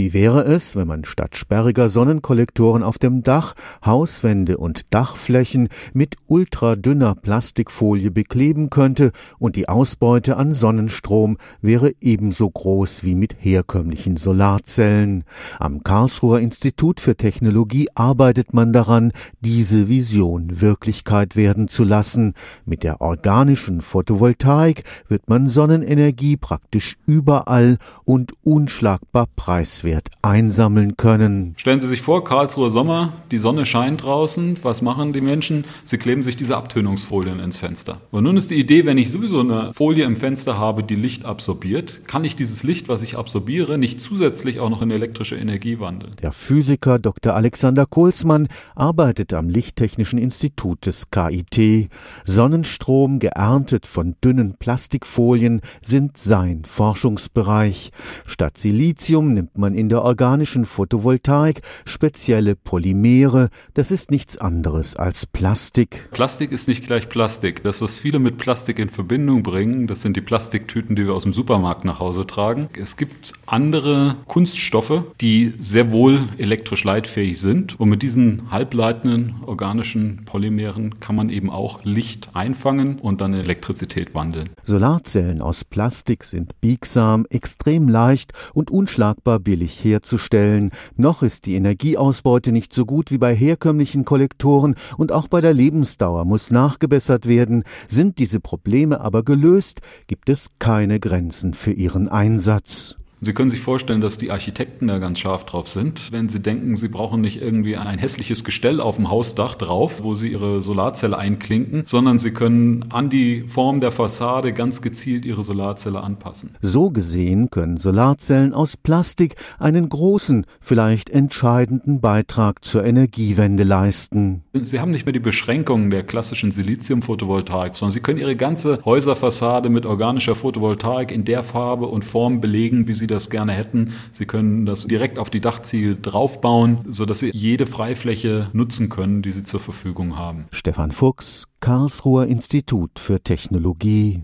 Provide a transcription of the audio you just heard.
Wie wäre es, wenn man statt sperriger Sonnenkollektoren auf dem Dach Hauswände und Dachflächen mit ultradünner Plastikfolie bekleben könnte und die Ausbeute an Sonnenstrom wäre ebenso groß wie mit herkömmlichen Solarzellen. Am Karlsruher Institut für Technologie arbeitet man daran, diese Vision Wirklichkeit werden zu lassen. Mit der organischen Photovoltaik wird man Sonnenenergie praktisch überall und unschlagbar preiswert einsammeln können. Stellen Sie sich vor, Karlsruher Sommer, die Sonne scheint draußen. Was machen die Menschen? Sie kleben sich diese Abtönungsfolien ins Fenster. Und nun ist die Idee, wenn ich sowieso eine Folie im Fenster habe, die Licht absorbiert, kann ich dieses Licht, was ich absorbiere, nicht zusätzlich auch noch in elektrische Energie wandeln. Der Physiker Dr. Alexander Kohlsmann arbeitet am Lichttechnischen Institut des KIT. Sonnenstrom, geerntet von dünnen Plastikfolien, sind sein Forschungsbereich. Statt Silizium nimmt man in der organischen Photovoltaik spezielle Polymere. Das ist nichts anderes als Plastik. Plastik ist nicht gleich Plastik. Das, was viele mit Plastik in Verbindung bringen, das sind die Plastiktüten, die wir aus dem Supermarkt nach Hause tragen. Es gibt andere Kunststoffe, die sehr wohl elektrisch leitfähig sind. Und mit diesen halbleitenden organischen Polymeren kann man eben auch Licht einfangen und dann in Elektrizität wandeln. Solarzellen aus Plastik sind biegsam, extrem leicht und unschlagbar billig herzustellen. Noch ist die Energieausbeute nicht so gut wie bei herkömmlichen Kollektoren und auch bei der Lebensdauer muss nachgebessert werden. Sind diese Probleme aber gelöst, gibt es keine Grenzen für ihren Einsatz. Sie können sich vorstellen, dass die Architekten da ganz scharf drauf sind. Wenn Sie denken, Sie brauchen nicht irgendwie ein hässliches Gestell auf dem Hausdach drauf, wo Sie Ihre Solarzelle einklinken, sondern Sie können an die Form der Fassade ganz gezielt Ihre Solarzelle anpassen. So gesehen können Solarzellen aus Plastik einen großen, vielleicht entscheidenden Beitrag zur Energiewende leisten. Sie haben nicht mehr die Beschränkungen der klassischen Silizium-Photovoltaik, sondern Sie können Ihre ganze Häuserfassade mit organischer Photovoltaik in der Farbe und Form belegen, wie Sie das gerne hätten. Sie können das direkt auf die Dachziegel draufbauen, sodass Sie jede Freifläche nutzen können, die Sie zur Verfügung haben. Stefan Fuchs, Karlsruher Institut für Technologie